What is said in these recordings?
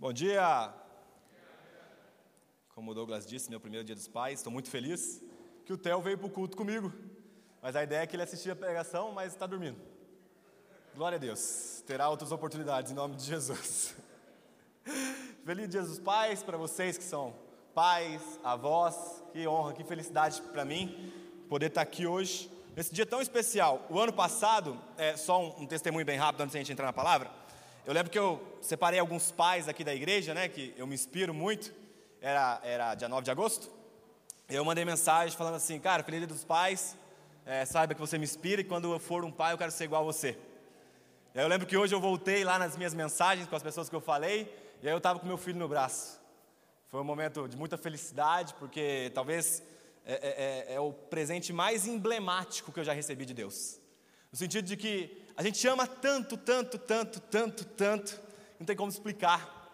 Bom dia! Como o Douglas disse, meu primeiro dia dos pais, estou muito feliz que o Theo veio para o culto comigo. Mas a ideia é que ele assistia a pregação, mas está dormindo. Glória a Deus. Terá outras oportunidades em nome de Jesus. Feliz Dia dos Pais para vocês que são pais, avós. Que honra, que felicidade para mim poder estar aqui hoje, nesse dia tão especial. O ano passado, é, só um, um testemunho bem rápido antes de a gente entrar na palavra. Eu lembro que eu separei alguns pais aqui da igreja, né, que eu me inspiro muito. Era, era dia 9 de agosto. Eu mandei mensagem falando assim, cara, feliz dia dos pais, é, saiba que você me inspira e quando eu for um pai eu quero ser igual a você. E aí eu lembro que hoje eu voltei lá nas minhas mensagens com as pessoas que eu falei, e aí eu estava com meu filho no braço. Foi um momento de muita felicidade, porque talvez é, é, é, é o presente mais emblemático que eu já recebi de Deus. No sentido de que a gente ama tanto, tanto, tanto, tanto, tanto, não tem como explicar.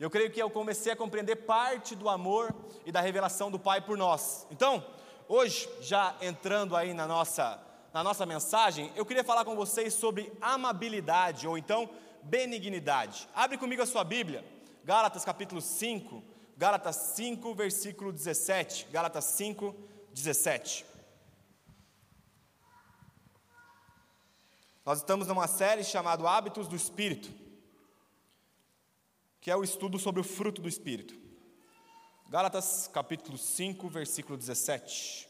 Eu creio que eu comecei a compreender parte do amor e da revelação do Pai por nós. Então, hoje, já entrando aí na nossa, na nossa mensagem, eu queria falar com vocês sobre amabilidade ou então benignidade. Abre comigo a sua Bíblia, Gálatas capítulo 5, Gálatas 5, versículo 17. Gálatas 5, 17. Nós estamos numa série chamada Hábitos do Espírito, que é o estudo sobre o fruto do Espírito. Gálatas capítulo 5, versículo 17.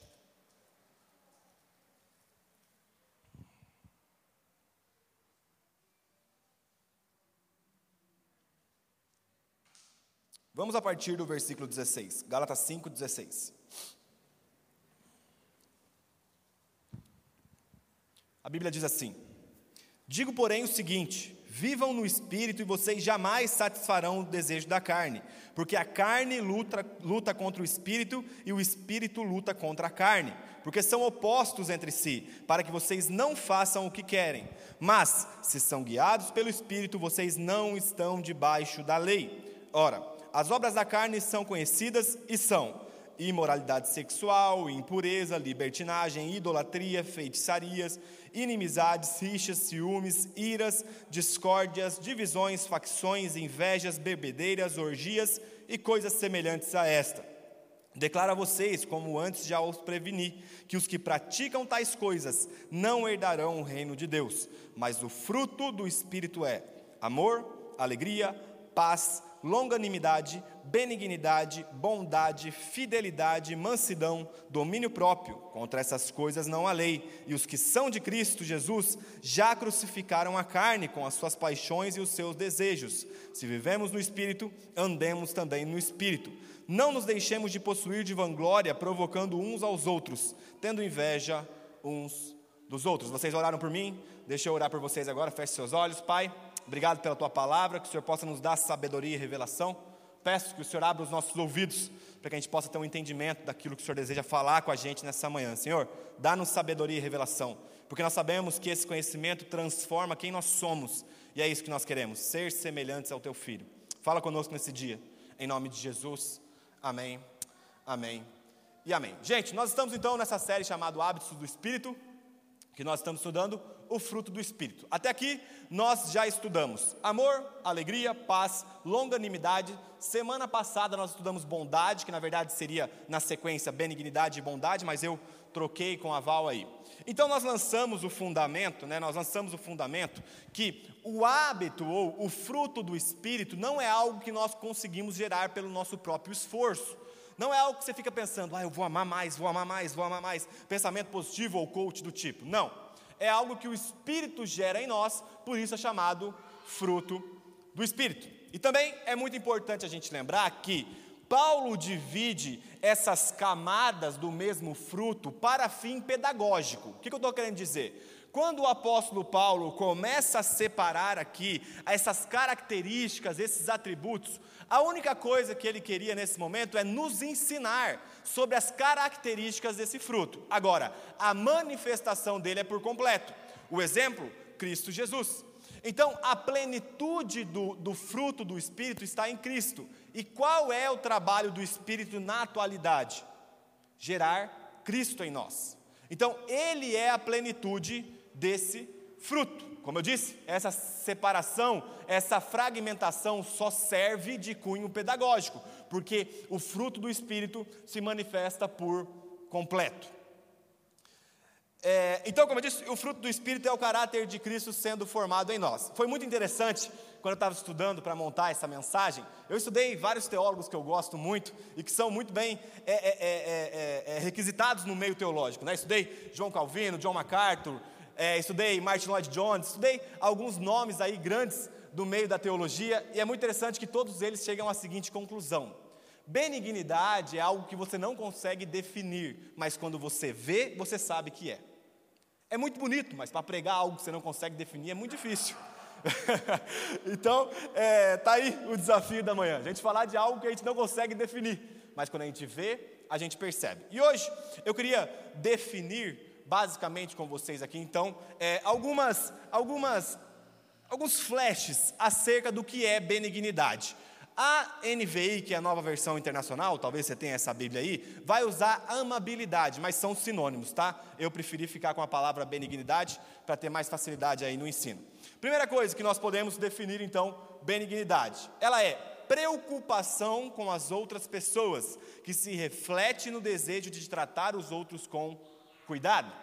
Vamos a partir do versículo 16, Gálatas 5, 16. A Bíblia diz assim: Digo, porém, o seguinte: vivam no espírito e vocês jamais satisfarão o desejo da carne, porque a carne luta, luta contra o espírito e o espírito luta contra a carne, porque são opostos entre si, para que vocês não façam o que querem. Mas, se são guiados pelo espírito, vocês não estão debaixo da lei. Ora, as obras da carne são conhecidas e são imoralidade sexual, impureza, libertinagem, idolatria, feitiçarias, inimizades, rixas, ciúmes, iras, discórdias, divisões, facções, invejas, bebedeiras, orgias e coisas semelhantes a esta. Declaro a vocês, como antes já os preveni, que os que praticam tais coisas não herdarão o reino de Deus, mas o fruto do Espírito é amor, alegria, paz, longanimidade, benignidade, bondade, fidelidade, mansidão, domínio próprio. Contra essas coisas não há lei. E os que são de Cristo Jesus já crucificaram a carne com as suas paixões e os seus desejos. Se vivemos no Espírito, andemos também no Espírito. Não nos deixemos de possuir de vanglória, provocando uns aos outros, tendo inveja uns dos outros. Vocês oraram por mim? Deixa eu orar por vocês agora. Feche seus olhos, Pai. Obrigado pela tua palavra, que o Senhor possa nos dar sabedoria e revelação. Peço que o Senhor abra os nossos ouvidos para que a gente possa ter um entendimento daquilo que o Senhor deseja falar com a gente nessa manhã. Senhor, dá-nos sabedoria e revelação, porque nós sabemos que esse conhecimento transforma quem nós somos, e é isso que nós queremos, ser semelhantes ao teu filho. Fala conosco nesse dia, em nome de Jesus. Amém, amém e amém. Gente, nós estamos então nessa série chamada Hábitos do Espírito, que nós estamos estudando o fruto do Espírito. Até aqui nós já estudamos amor, alegria, paz, longanimidade. Semana passada nós estudamos bondade, que na verdade seria na sequência benignidade e bondade, mas eu troquei com a Val aí. Então nós lançamos o fundamento, né? Nós lançamos o fundamento que o hábito ou o fruto do espírito não é algo que nós conseguimos gerar pelo nosso próprio esforço. Não é algo que você fica pensando, ah, eu vou amar mais, vou amar mais, vou amar mais, pensamento positivo ou coach do tipo. Não é algo que o Espírito gera em nós, por isso é chamado fruto do Espírito. E também é muito importante a gente lembrar que Paulo divide essas camadas do mesmo fruto para fim pedagógico. O que eu estou querendo dizer? Quando o apóstolo Paulo começa a separar aqui essas características, esses atributos, a única coisa que ele queria nesse momento é nos ensinar sobre as características desse fruto. Agora, a manifestação dele é por completo. O exemplo, Cristo Jesus. Então, a plenitude do, do fruto do Espírito está em Cristo. E qual é o trabalho do Espírito na atualidade? Gerar Cristo em nós. Então, Ele é a plenitude desse fruto. Como eu disse, essa separação, essa fragmentação só serve de cunho pedagógico, porque o fruto do Espírito se manifesta por completo. É, então, como eu disse, o fruto do Espírito é o caráter de Cristo sendo formado em nós. Foi muito interessante quando eu estava estudando para montar essa mensagem. Eu estudei vários teólogos que eu gosto muito e que são muito bem é, é, é, é, é requisitados no meio teológico. Né? Estudei João Calvino, John MacArthur, estudei Martin Lloyd Jones, estudei alguns nomes aí grandes do meio da teologia e é muito interessante que todos eles chegam à seguinte conclusão: benignidade é algo que você não consegue definir, mas quando você vê, você sabe que é. É muito bonito, mas para pregar algo que você não consegue definir é muito difícil. então, é, tá aí o desafio da manhã. A gente falar de algo que a gente não consegue definir, mas quando a gente vê, a gente percebe. E hoje eu queria definir basicamente com vocês aqui, então, é, algumas, algumas, alguns flashes acerca do que é benignidade. A NVI, que é a nova versão internacional, talvez você tenha essa Bíblia aí, vai usar amabilidade, mas são sinônimos, tá? Eu preferi ficar com a palavra benignidade para ter mais facilidade aí no ensino. Primeira coisa que nós podemos definir então, benignidade. Ela é preocupação com as outras pessoas, que se reflete no desejo de tratar os outros com cuidado.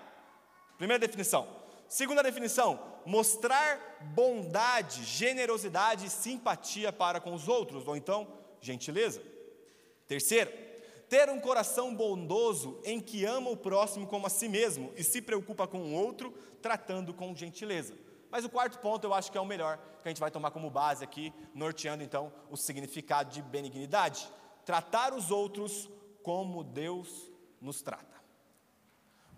Primeira definição. Segunda definição, mostrar bondade, generosidade e simpatia para com os outros, ou então, gentileza. Terceiro, ter um coração bondoso em que ama o próximo como a si mesmo e se preocupa com o outro, tratando com gentileza. Mas o quarto ponto eu acho que é o melhor, que a gente vai tomar como base aqui, norteando então o significado de benignidade. Tratar os outros como Deus nos trata.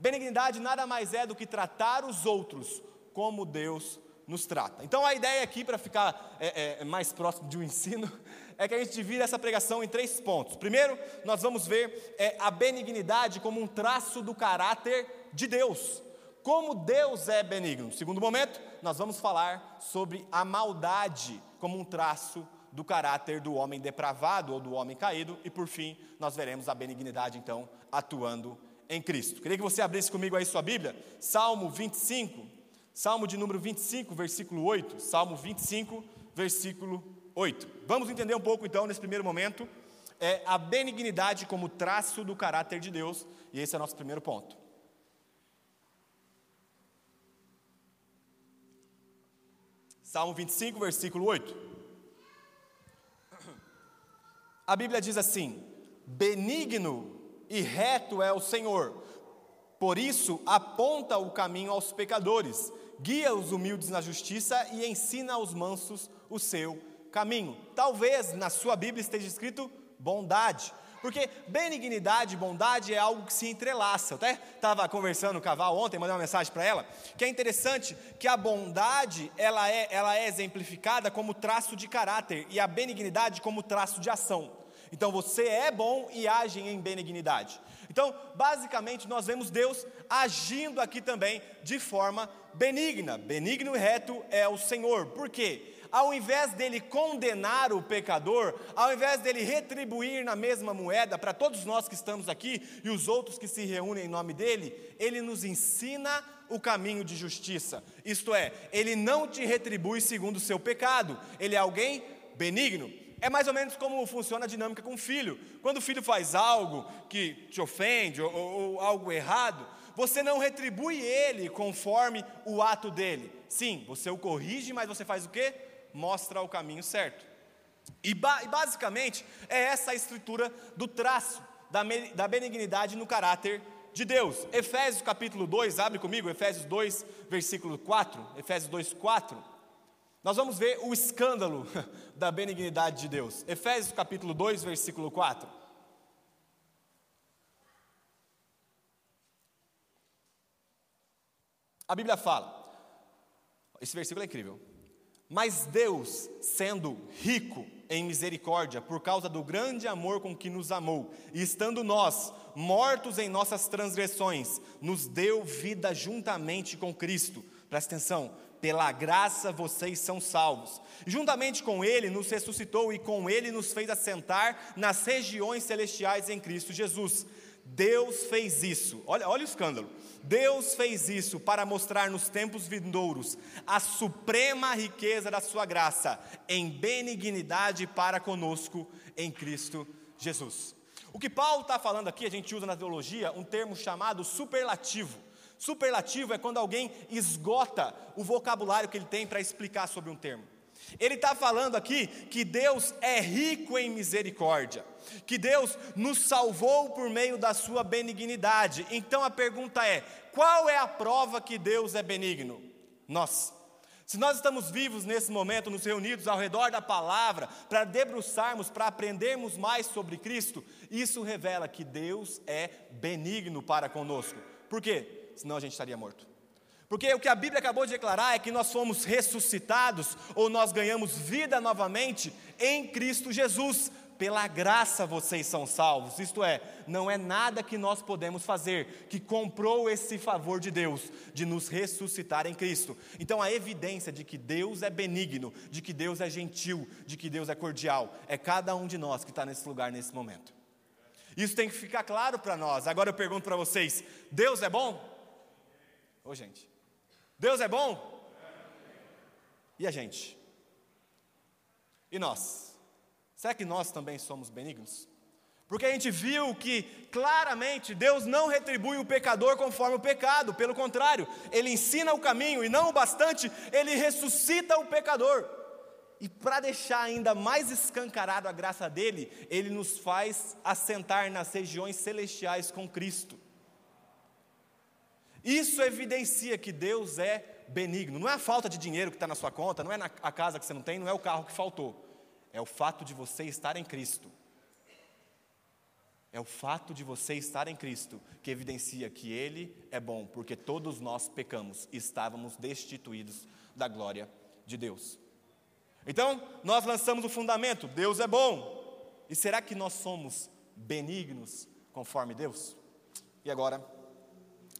Benignidade nada mais é do que tratar os outros como Deus nos trata. Então a ideia aqui, para ficar é, é, mais próximo de um ensino, é que a gente divide essa pregação em três pontos. Primeiro, nós vamos ver é, a benignidade como um traço do caráter de Deus. Como Deus é benigno. Segundo momento, nós vamos falar sobre a maldade como um traço do caráter do homem depravado ou do homem caído. E por fim, nós veremos a benignidade então atuando em Cristo. Queria que você abrisse comigo aí sua Bíblia, Salmo 25, Salmo de número 25, versículo 8. Salmo 25, versículo 8. Vamos entender um pouco então, nesse primeiro momento, é, a benignidade como traço do caráter de Deus, e esse é o nosso primeiro ponto. Salmo 25, versículo 8. A Bíblia diz assim: Benigno e reto é o Senhor. Por isso, aponta o caminho aos pecadores, guia os humildes na justiça e ensina aos mansos o seu caminho. Talvez na sua Bíblia esteja escrito bondade, porque benignidade e bondade é algo que se entrelaça. Eu até estava conversando com o Caval ontem, mandei uma mensagem para ela, que é interessante que a bondade ela é, ela é exemplificada como traço de caráter e a benignidade como traço de ação. Então você é bom e age em benignidade. Então, basicamente, nós vemos Deus agindo aqui também de forma benigna. Benigno e reto é o Senhor. Por quê? Ao invés dele condenar o pecador, ao invés dele retribuir na mesma moeda para todos nós que estamos aqui e os outros que se reúnem em nome dele, ele nos ensina o caminho de justiça. Isto é, ele não te retribui segundo o seu pecado, ele é alguém benigno. É mais ou menos como funciona a dinâmica com o filho. Quando o filho faz algo que te ofende ou, ou, algo errado, você não retribui ele conforme o ato dele. Sim, você o corrige, mas você faz o quê? Mostra o caminho certo. E, ba e basicamente é essa a estrutura do traço da, da benignidade no caráter de Deus. Efésios capítulo 2, abre comigo, Efésios 2, versículo 4. Efésios 2, 4. Nós vamos ver o escândalo da benignidade de Deus. Efésios capítulo 2, versículo 4. A Bíblia fala, esse versículo é incrível. Mas Deus, sendo rico em misericórdia, por causa do grande amor com que nos amou, e estando nós mortos em nossas transgressões, nos deu vida juntamente com Cristo. Presta atenção, pela graça vocês são salvos. Juntamente com Ele nos ressuscitou e com Ele nos fez assentar nas regiões celestiais em Cristo Jesus, Deus fez isso, olha, olha o escândalo. Deus fez isso para mostrar nos tempos vindouros a suprema riqueza da sua graça em benignidade para conosco em Cristo Jesus. O que Paulo está falando aqui, a gente usa na teologia um termo chamado superlativo. Superlativo é quando alguém esgota o vocabulário que ele tem para explicar sobre um termo. Ele está falando aqui que Deus é rico em misericórdia, que Deus nos salvou por meio da sua benignidade. Então a pergunta é: qual é a prova que Deus é benigno? Nós. Se nós estamos vivos nesse momento, nos reunidos ao redor da palavra, para debruçarmos, para aprendermos mais sobre Cristo, isso revela que Deus é benigno para conosco. Por quê? Senão a gente estaria morto. Porque o que a Bíblia acabou de declarar é que nós fomos ressuscitados ou nós ganhamos vida novamente em Cristo Jesus. Pela graça vocês são salvos, isto é, não é nada que nós podemos fazer que comprou esse favor de Deus, de nos ressuscitar em Cristo. Então, a evidência de que Deus é benigno, de que Deus é gentil, de que Deus é cordial, é cada um de nós que está nesse lugar nesse momento. Isso tem que ficar claro para nós. Agora eu pergunto para vocês: Deus é bom? Ô, gente, Deus é bom? E a gente? E nós? Será que nós também somos benignos? Porque a gente viu que claramente Deus não retribui o pecador conforme o pecado, pelo contrário, Ele ensina o caminho e não o bastante, Ele ressuscita o pecador. E para deixar ainda mais escancarado a graça dele, Ele nos faz assentar nas regiões celestiais com Cristo. Isso evidencia que Deus é benigno. Não é a falta de dinheiro que está na sua conta, não é a casa que você não tem, não é o carro que faltou. É o fato de você estar em Cristo. É o fato de você estar em Cristo que evidencia que Ele é bom, porque todos nós pecamos e estávamos destituídos da glória de Deus. Então, nós lançamos o fundamento: Deus é bom. E será que nós somos benignos conforme Deus? E agora,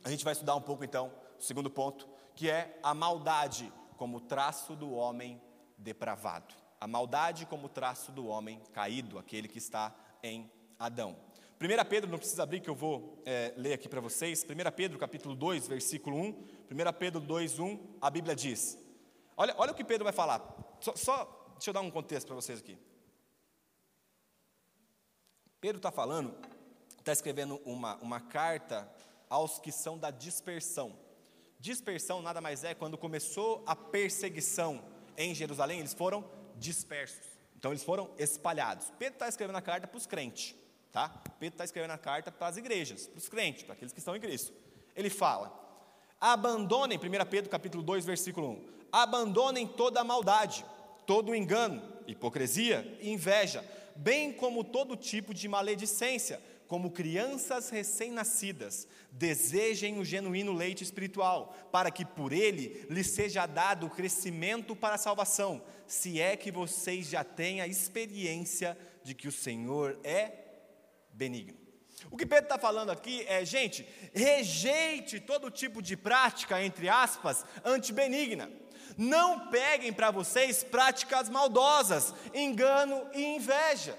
a gente vai estudar um pouco então o segundo ponto, que é a maldade como traço do homem depravado. A maldade como traço do homem caído, aquele que está em Adão. 1 Pedro, não precisa abrir que eu vou é, ler aqui para vocês. 1 Pedro capítulo 2, versículo 1. 1 Pedro 2, 1, a Bíblia diz. Olha, olha o que Pedro vai falar. Só, só deixa eu dar um contexto para vocês aqui. Pedro está falando, está escrevendo uma, uma carta aos que são da dispersão. Dispersão nada mais é quando começou a perseguição em Jerusalém, eles foram dispersos. Então eles foram espalhados. Pedro está escrevendo a carta para os crentes, tá? Pedro está escrevendo a carta para as igrejas, para os crentes, para aqueles que estão em Cristo. Ele fala: abandonem, 1 Pedro capítulo 2, versículo 1, abandonem toda a maldade, todo engano, hipocrisia e inveja, bem como todo tipo de maledicência como crianças recém-nascidas, desejem o genuíno leite espiritual, para que por ele lhes seja dado o crescimento para a salvação, se é que vocês já têm a experiência de que o Senhor é benigno. O que Pedro está falando aqui é, gente, rejeite todo tipo de prática, entre aspas, antibenigna. Não peguem para vocês práticas maldosas, engano e inveja.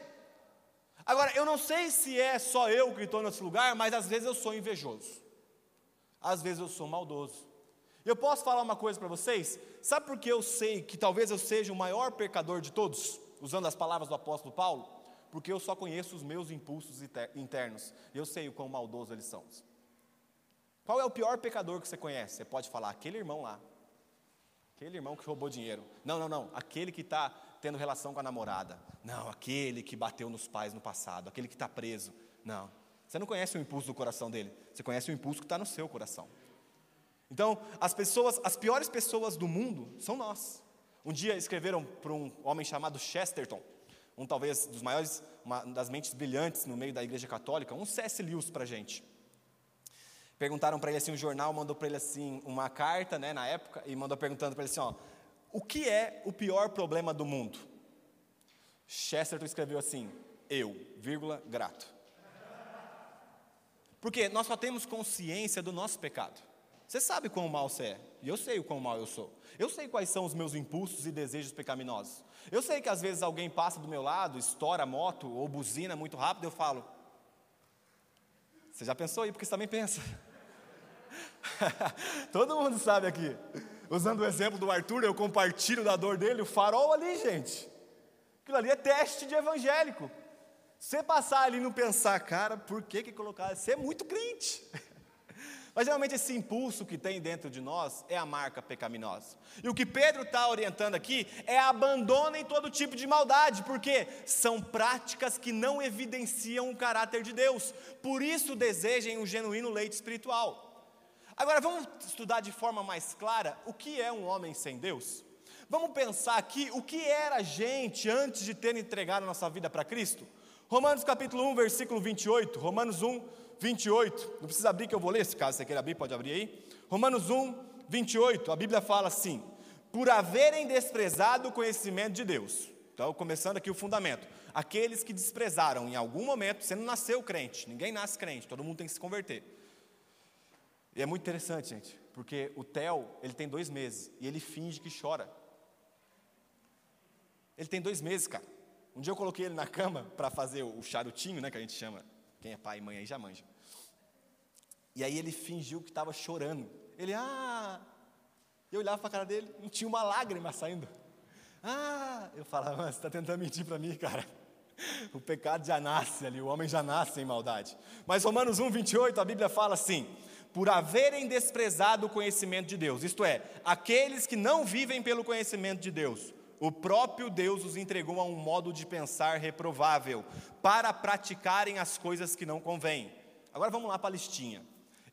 Agora, eu não sei se é só eu que estou nesse lugar, mas às vezes eu sou invejoso. Às vezes eu sou maldoso. Eu posso falar uma coisa para vocês? Sabe por que eu sei que talvez eu seja o maior pecador de todos? Usando as palavras do apóstolo Paulo? Porque eu só conheço os meus impulsos internos. E eu sei o quão maldoso eles são. Qual é o pior pecador que você conhece? Você pode falar, aquele irmão lá. Aquele irmão que roubou dinheiro. Não, não, não. Aquele que está tendo relação com a namorada. Não, aquele que bateu nos pais no passado, aquele que está preso. Não. Você não conhece o impulso do coração dele, você conhece o impulso que está no seu coração. Então, as pessoas, as piores pessoas do mundo são nós. Um dia escreveram para um homem chamado Chesterton, um talvez dos maiores, uma das mentes brilhantes no meio da igreja católica, um C.S. Lewis para a gente. Perguntaram para ele assim, um jornal mandou para ele assim uma carta, né, na época, e mandou perguntando para ele assim, ó, o que é o pior problema do mundo? Chesterton escreveu assim: eu, vírgula, grato. Porque nós só temos consciência do nosso pecado. Você sabe quão mal você é, e eu sei o quão mal eu sou. Eu sei quais são os meus impulsos e desejos pecaminosos. Eu sei que às vezes alguém passa do meu lado, estoura a moto ou buzina muito rápido, eu falo: Você já pensou aí, porque você também pensa. Todo mundo sabe aqui. Usando o exemplo do Arthur, eu compartilho da dor dele, o farol ali, gente. Aquilo ali é teste de evangélico. Você passar ali e não pensar, cara, por que que colocar? Você é muito crente. Mas geralmente esse impulso que tem dentro de nós é a marca pecaminosa. E o que Pedro está orientando aqui é abandonem todo tipo de maldade, porque são práticas que não evidenciam o caráter de Deus. Por isso desejem um genuíno leite espiritual. Agora vamos estudar de forma mais clara o que é um homem sem Deus. Vamos pensar aqui o que era a gente antes de ter entregado a nossa vida para Cristo. Romanos capítulo 1, versículo 28. Romanos 1, 28. Não precisa abrir que eu vou ler, se caso você queira abrir, pode abrir aí. Romanos 1, 28. A Bíblia fala assim: Por haverem desprezado o conhecimento de Deus. Então, começando aqui o fundamento. Aqueles que desprezaram em algum momento, você não nasceu crente, ninguém nasce crente, todo mundo tem que se converter. E é muito interessante, gente, porque o Theo, ele tem dois meses e ele finge que chora. Ele tem dois meses, cara. Um dia eu coloquei ele na cama para fazer o charutinho, né, que a gente chama. Quem é pai e mãe aí já manja. E aí ele fingiu que estava chorando. Ele, ah. Eu olhava para a cara dele, não tinha uma lágrima saindo. Ah, eu falava, você está tentando mentir para mim, cara. O pecado já nasce ali, o homem já nasce em maldade. Mas Romanos 1, 28, a Bíblia fala assim: por haverem desprezado o conhecimento de Deus, isto é, aqueles que não vivem pelo conhecimento de Deus, o próprio Deus os entregou a um modo de pensar reprovável, para praticarem as coisas que não convêm. Agora vamos lá para a listinha.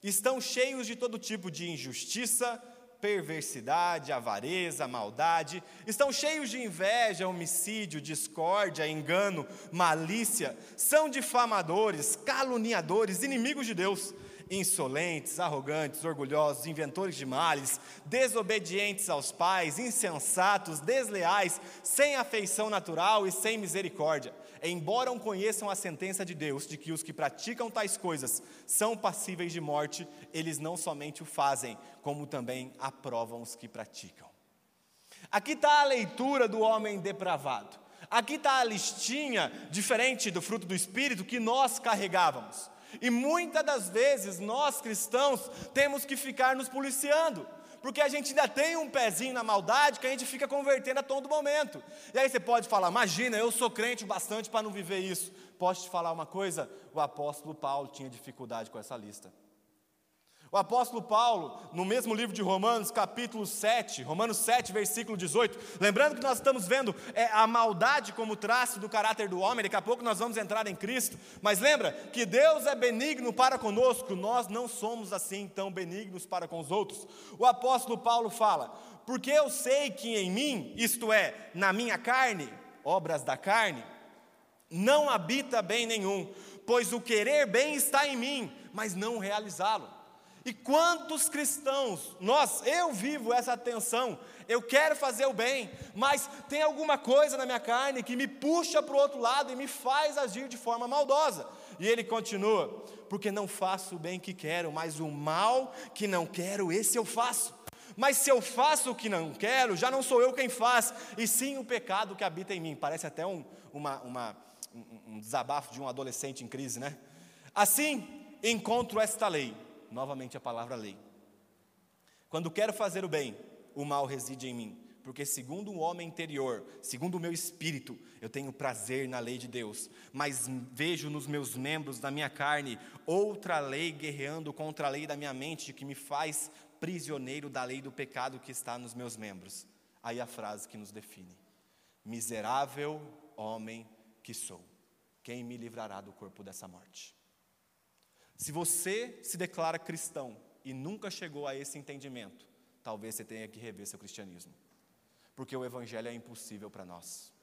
Estão cheios de todo tipo de injustiça, perversidade, avareza, maldade, estão cheios de inveja, homicídio, discórdia, engano, malícia, são difamadores, caluniadores, inimigos de Deus insolentes, arrogantes, orgulhosos, inventores de males, desobedientes aos pais, insensatos, desleais, sem afeição natural e sem misericórdia. Embora conheçam a sentença de Deus de que os que praticam tais coisas são passíveis de morte, eles não somente o fazem, como também aprovam os que praticam. Aqui está a leitura do homem depravado. Aqui está a listinha, diferente do fruto do Espírito, que nós carregávamos. E muitas das vezes nós cristãos temos que ficar nos policiando, porque a gente ainda tem um pezinho na maldade que a gente fica convertendo a todo momento. E aí você pode falar: imagina, eu sou crente bastante para não viver isso. Posso te falar uma coisa? O apóstolo Paulo tinha dificuldade com essa lista. O apóstolo Paulo, no mesmo livro de Romanos, capítulo 7, Romanos 7, versículo 18, lembrando que nós estamos vendo é, a maldade como traço do caráter do homem, daqui a pouco nós vamos entrar em Cristo, mas lembra que Deus é benigno para conosco, nós não somos assim tão benignos para com os outros. O apóstolo Paulo fala: Porque eu sei que em mim, isto é, na minha carne, obras da carne, não habita bem nenhum, pois o querer bem está em mim, mas não realizá-lo. E quantos cristãos, nós, eu vivo essa tensão, eu quero fazer o bem, mas tem alguma coisa na minha carne que me puxa para o outro lado e me faz agir de forma maldosa. E ele continua: porque não faço o bem que quero, mas o mal que não quero, esse eu faço. Mas se eu faço o que não quero, já não sou eu quem faz, e sim o pecado que habita em mim. Parece até um, uma, uma, um, desabafo de um adolescente em crise, né? Assim, encontro esta lei novamente a palavra lei. Quando quero fazer o bem, o mal reside em mim, porque segundo o homem interior, segundo o meu espírito, eu tenho prazer na lei de Deus, mas vejo nos meus membros da minha carne outra lei guerreando contra a lei da minha mente que me faz prisioneiro da lei do pecado que está nos meus membros. Aí a frase que nos define: Miserável homem que sou, quem me livrará do corpo dessa morte? Se você se declara cristão e nunca chegou a esse entendimento, talvez você tenha que rever seu cristianismo, porque o Evangelho é impossível para nós.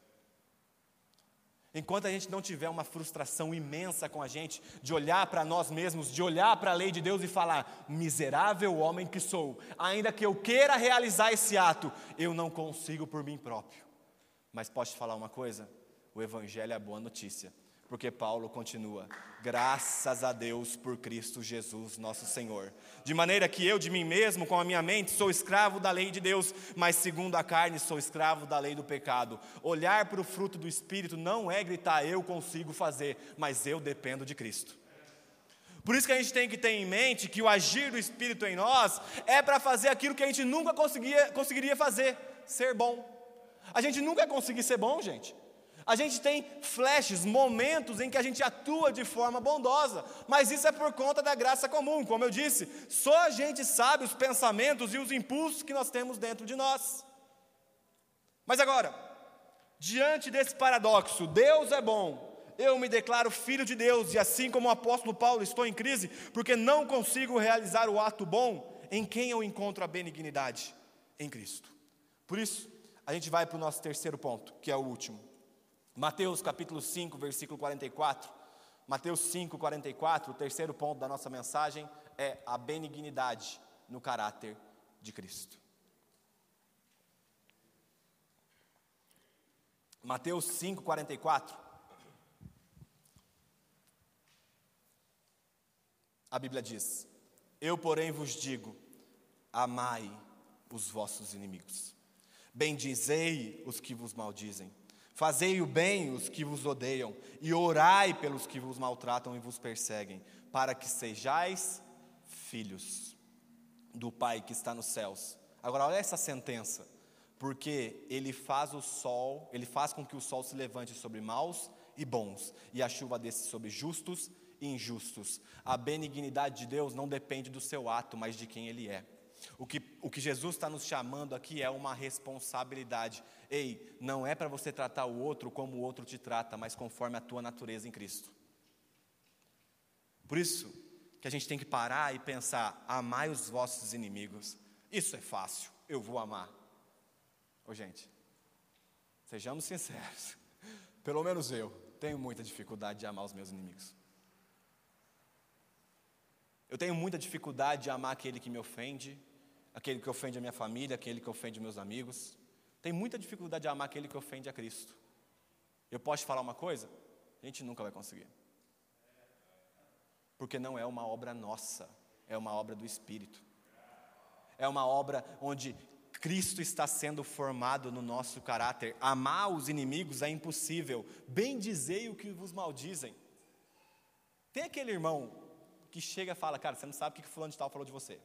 Enquanto a gente não tiver uma frustração imensa com a gente, de olhar para nós mesmos, de olhar para a lei de Deus e falar: miserável homem que sou, ainda que eu queira realizar esse ato, eu não consigo por mim próprio. Mas posso te falar uma coisa? O Evangelho é a boa notícia porque Paulo continua: graças a Deus por Cristo Jesus, nosso Senhor. De maneira que eu, de mim mesmo, com a minha mente, sou escravo da lei de Deus, mas segundo a carne, sou escravo da lei do pecado. Olhar para o fruto do Espírito não é gritar, eu consigo fazer, mas eu dependo de Cristo. Por isso que a gente tem que ter em mente que o agir do Espírito em nós é para fazer aquilo que a gente nunca conseguia, conseguiria fazer, ser bom. A gente nunca vai conseguir ser bom, gente. A gente tem flashes, momentos em que a gente atua de forma bondosa, mas isso é por conta da graça comum. Como eu disse, só a gente sabe os pensamentos e os impulsos que nós temos dentro de nós. Mas agora, diante desse paradoxo, Deus é bom, eu me declaro filho de Deus, e assim como o apóstolo Paulo, estou em crise, porque não consigo realizar o ato bom, em quem eu encontro a benignidade? Em Cristo. Por isso, a gente vai para o nosso terceiro ponto, que é o último. Mateus capítulo 5, versículo 44. Mateus 5, 44, o terceiro ponto da nossa mensagem é a benignidade no caráter de Cristo. Mateus 5, 44. A Bíblia diz: Eu, porém, vos digo: amai os vossos inimigos, bendizei os que vos maldizem Fazei o bem os que vos odeiam, e orai pelos que vos maltratam e vos perseguem, para que sejais filhos do Pai que está nos céus. Agora, olha essa sentença, porque ele faz o sol, ele faz com que o sol se levante sobre maus e bons, e a chuva desce sobre justos e injustos. A benignidade de Deus não depende do seu ato, mas de quem ele é. O que, o que Jesus está nos chamando aqui é uma responsabilidade. Ei, não é para você tratar o outro como o outro te trata, mas conforme a tua natureza em Cristo. Por isso que a gente tem que parar e pensar: amai os vossos inimigos. Isso é fácil, eu vou amar. Ô gente, sejamos sinceros, pelo menos eu tenho muita dificuldade de amar os meus inimigos. Eu tenho muita dificuldade de amar aquele que me ofende, aquele que ofende a minha família, aquele que ofende meus amigos. Tenho muita dificuldade de amar aquele que ofende a Cristo. Eu posso te falar uma coisa? A gente nunca vai conseguir. Porque não é uma obra nossa, é uma obra do Espírito. É uma obra onde Cristo está sendo formado no nosso caráter. Amar os inimigos é impossível. Bem dizei o que vos maldizem. Tem aquele irmão que chega e fala, cara, você não sabe o que fulano de tal falou de você.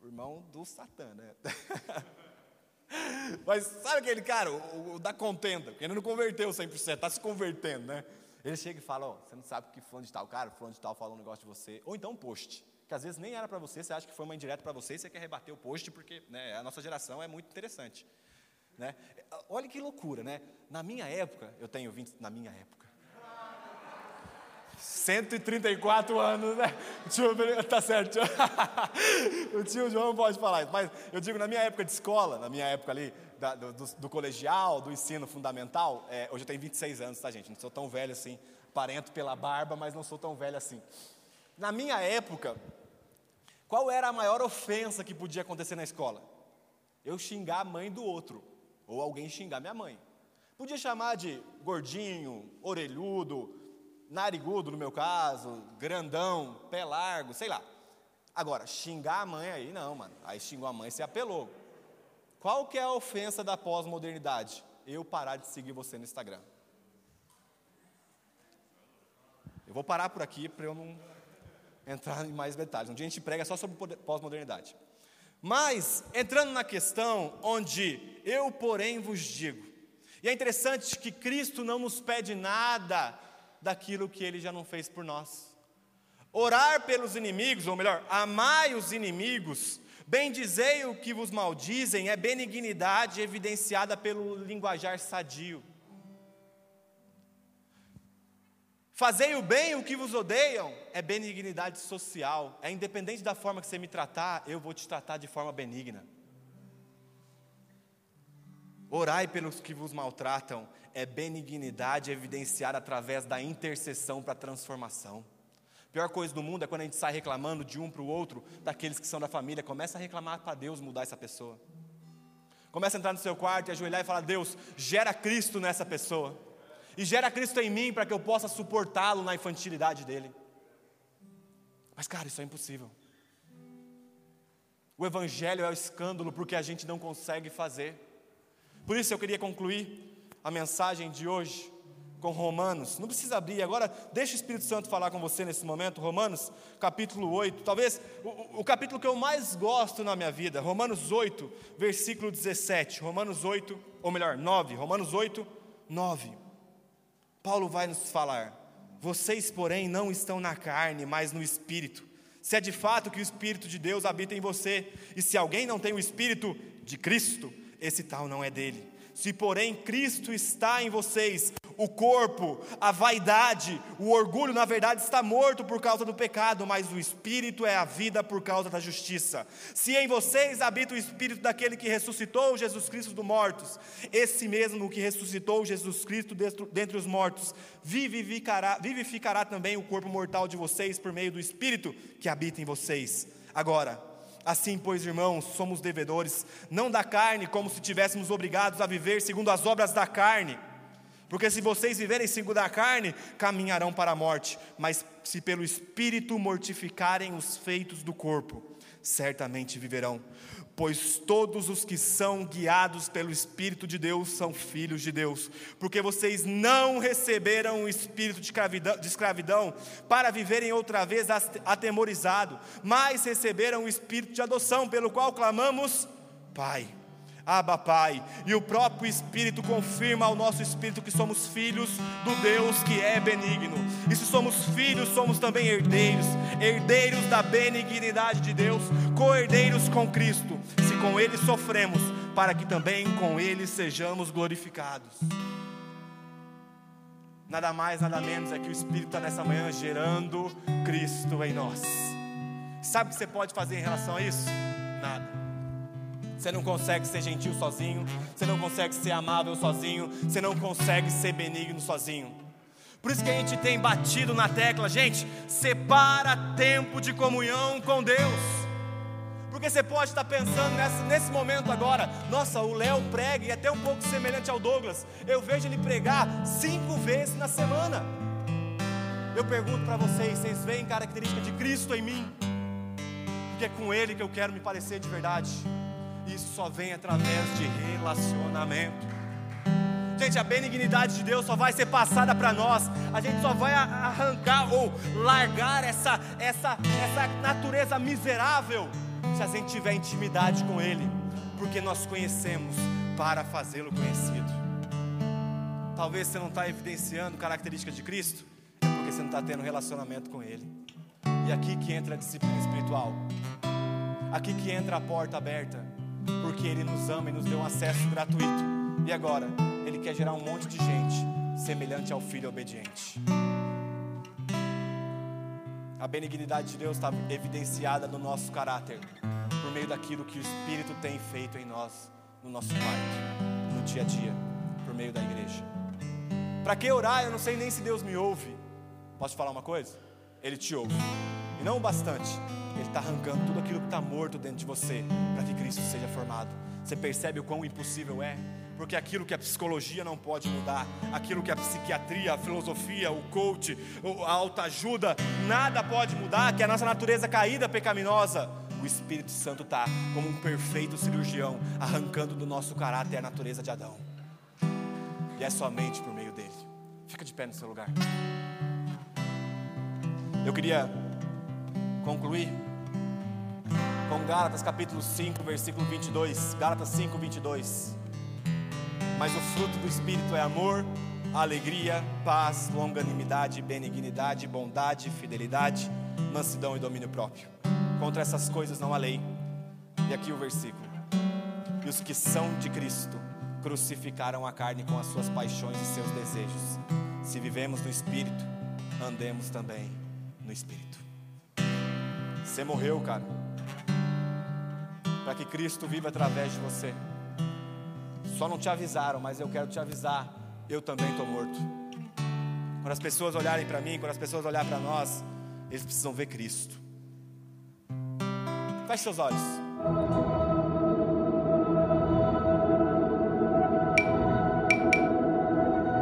O irmão do Satã, né? Mas sabe aquele cara, o, o da contenda, que ainda não converteu 100%, está se convertendo, né? Ele chega e fala, ó, oh, você não sabe o que fulano de tal, cara, fulano de tal falou um negócio de você. Ou então um post, que às vezes nem era para você, você acha que foi uma indireta para você e você quer rebater o post, porque né, a nossa geração é muito interessante. Né? Olha que loucura, né? Na minha época, eu tenho 20, na minha época, 134 anos, né? Tio, tá certo. o tio João pode falar isso, mas eu digo, na minha época de escola, na minha época ali, da, do, do, colegial, do ensino fundamental, é, hoje eu tenho 26 anos, tá, gente? Não sou tão velho assim, parento pela barba, mas não sou tão velho assim. Na minha época, qual era a maior ofensa que podia acontecer na escola? Eu xingar a mãe do outro, ou alguém xingar minha mãe. Podia chamar de gordinho, orelhudo, narigudo no meu caso, grandão, pé largo, sei lá. Agora, xingar a mãe aí não, mano. Aí xingou a mãe, você apelou. Qual que é a ofensa da pós-modernidade? Eu parar de seguir você no Instagram. Eu vou parar por aqui para eu não entrar em mais detalhes. Um dia a gente prega só sobre pós-modernidade. Mas, entrando na questão onde eu, porém, vos digo, e é interessante que Cristo não nos pede nada daquilo que ele já não fez por nós. Orar pelos inimigos, ou melhor, amai os inimigos, bendizei o que vos maldizem, é benignidade evidenciada pelo linguajar sadio. Fazei o bem o que vos odeiam, é benignidade social. É independente da forma que você me tratar, eu vou te tratar de forma benigna. Orai pelos que vos maltratam, é benignidade evidenciada através da intercessão para a transformação. Pior coisa do mundo é quando a gente sai reclamando de um para o outro, daqueles que são da família, começa a reclamar para Deus mudar essa pessoa. Começa a entrar no seu quarto e ajoelhar e falar: Deus, gera Cristo nessa pessoa. E gera Cristo em mim para que eu possa suportá-lo na infantilidade dele. Mas, cara, isso é impossível. O Evangelho é o escândalo porque a gente não consegue fazer. Por isso eu queria concluir a mensagem de hoje, com Romanos. Não precisa abrir, agora deixa o Espírito Santo falar com você nesse momento. Romanos, capítulo 8. Talvez o, o, capítulo que eu mais gosto na minha vida. Romanos 8, versículo 17. Romanos 8, ou melhor, 9. Romanos 8, 9. Paulo vai nos falar: Vocês, porém, não estão na carne, mas no espírito. Se é de fato que o Espírito de Deus habita em você, e se alguém não tem o Espírito de Cristo, esse tal não é dele. Se, porém, Cristo está em vocês, o corpo, a vaidade, o orgulho, na verdade, está morto por causa do pecado, mas o espírito é a vida por causa da justiça. Se em vocês habita o espírito daquele que ressuscitou Jesus Cristo dos mortos, esse mesmo que ressuscitou Jesus Cristo dentre os mortos, vivificará, vivificará também o corpo mortal de vocês por meio do espírito que habita em vocês. Agora, Assim, pois, irmãos, somos devedores, não da carne, como se tivéssemos obrigados a viver segundo as obras da carne. Porque se vocês viverem segundo a carne, caminharão para a morte, mas se pelo Espírito mortificarem os feitos do corpo, certamente viverão. Pois todos os que são guiados pelo Espírito de Deus são filhos de Deus. Porque vocês não receberam o espírito de escravidão, para viverem outra vez atemorizados, mas receberam o espírito de adoção, pelo qual clamamos: Pai. Abba Pai, e o próprio Espírito confirma ao nosso espírito que somos filhos do Deus que é benigno. E se somos filhos, somos também herdeiros, herdeiros da benignidade de Deus, co-herdeiros com Cristo, se com Ele sofremos, para que também com Ele sejamos glorificados. Nada mais, nada menos é que o Espírito está nessa manhã gerando Cristo em nós. Sabe o que você pode fazer em relação a isso? Nada. Você não consegue ser gentil sozinho, você não consegue ser amável sozinho, você não consegue ser benigno sozinho. Por isso que a gente tem batido na tecla, gente, separa tempo de comunhão com Deus. Porque você pode estar pensando nesse, nesse momento agora, nossa, o Léo prega e é até um pouco semelhante ao Douglas. Eu vejo ele pregar cinco vezes na semana. Eu pergunto para vocês, vocês veem característica de Cristo em mim? Porque é com Ele que eu quero me parecer de verdade. Isso só vem através de relacionamento. Gente, a benignidade de Deus só vai ser passada para nós. A gente só vai arrancar ou largar essa, essa, essa natureza miserável se a gente tiver intimidade com Ele, porque nós conhecemos para fazê-lo conhecido. Talvez você não está evidenciando características de Cristo, é porque você não está tendo relacionamento com Ele. E aqui que entra a disciplina espiritual. Aqui que entra a porta aberta porque Ele nos ama e nos deu acesso gratuito. E agora, Ele quer gerar um monte de gente semelhante ao Filho obediente. A benignidade de Deus está evidenciada no nosso caráter, por meio daquilo que o Espírito tem feito em nós, no nosso quarto, no dia a dia, por meio da igreja. Para que orar? Eu não sei nem se Deus me ouve. Posso falar uma coisa? Ele te ouve, e não o bastante, ele está arrancando tudo aquilo que está morto dentro de você, para que Cristo seja formado. Você percebe o quão impossível é? Porque aquilo que a psicologia não pode mudar, aquilo que a psiquiatria, a filosofia, o coach, a autoajuda, nada pode mudar, que é a nossa natureza caída, pecaminosa. O Espírito Santo está como um perfeito cirurgião, arrancando do nosso caráter a natureza de Adão. E é somente por meio dele. Fica de pé no seu lugar. Eu queria concluir com Gálatas capítulo 5, versículo 22. Gálatas 5, 22. Mas o fruto do Espírito é amor, alegria, paz, longanimidade, benignidade, bondade, fidelidade, mansidão e domínio próprio. Contra essas coisas não há lei. E aqui o versículo. E os que são de Cristo crucificaram a carne com as suas paixões e seus desejos. Se vivemos no Espírito, andemos também no Espírito. Você morreu, cara para que Cristo viva através de você. Só não te avisaram, mas eu quero te avisar, eu também estou morto. Quando as pessoas olharem para mim, quando as pessoas olharem para nós, eles precisam ver Cristo. Feche seus olhos.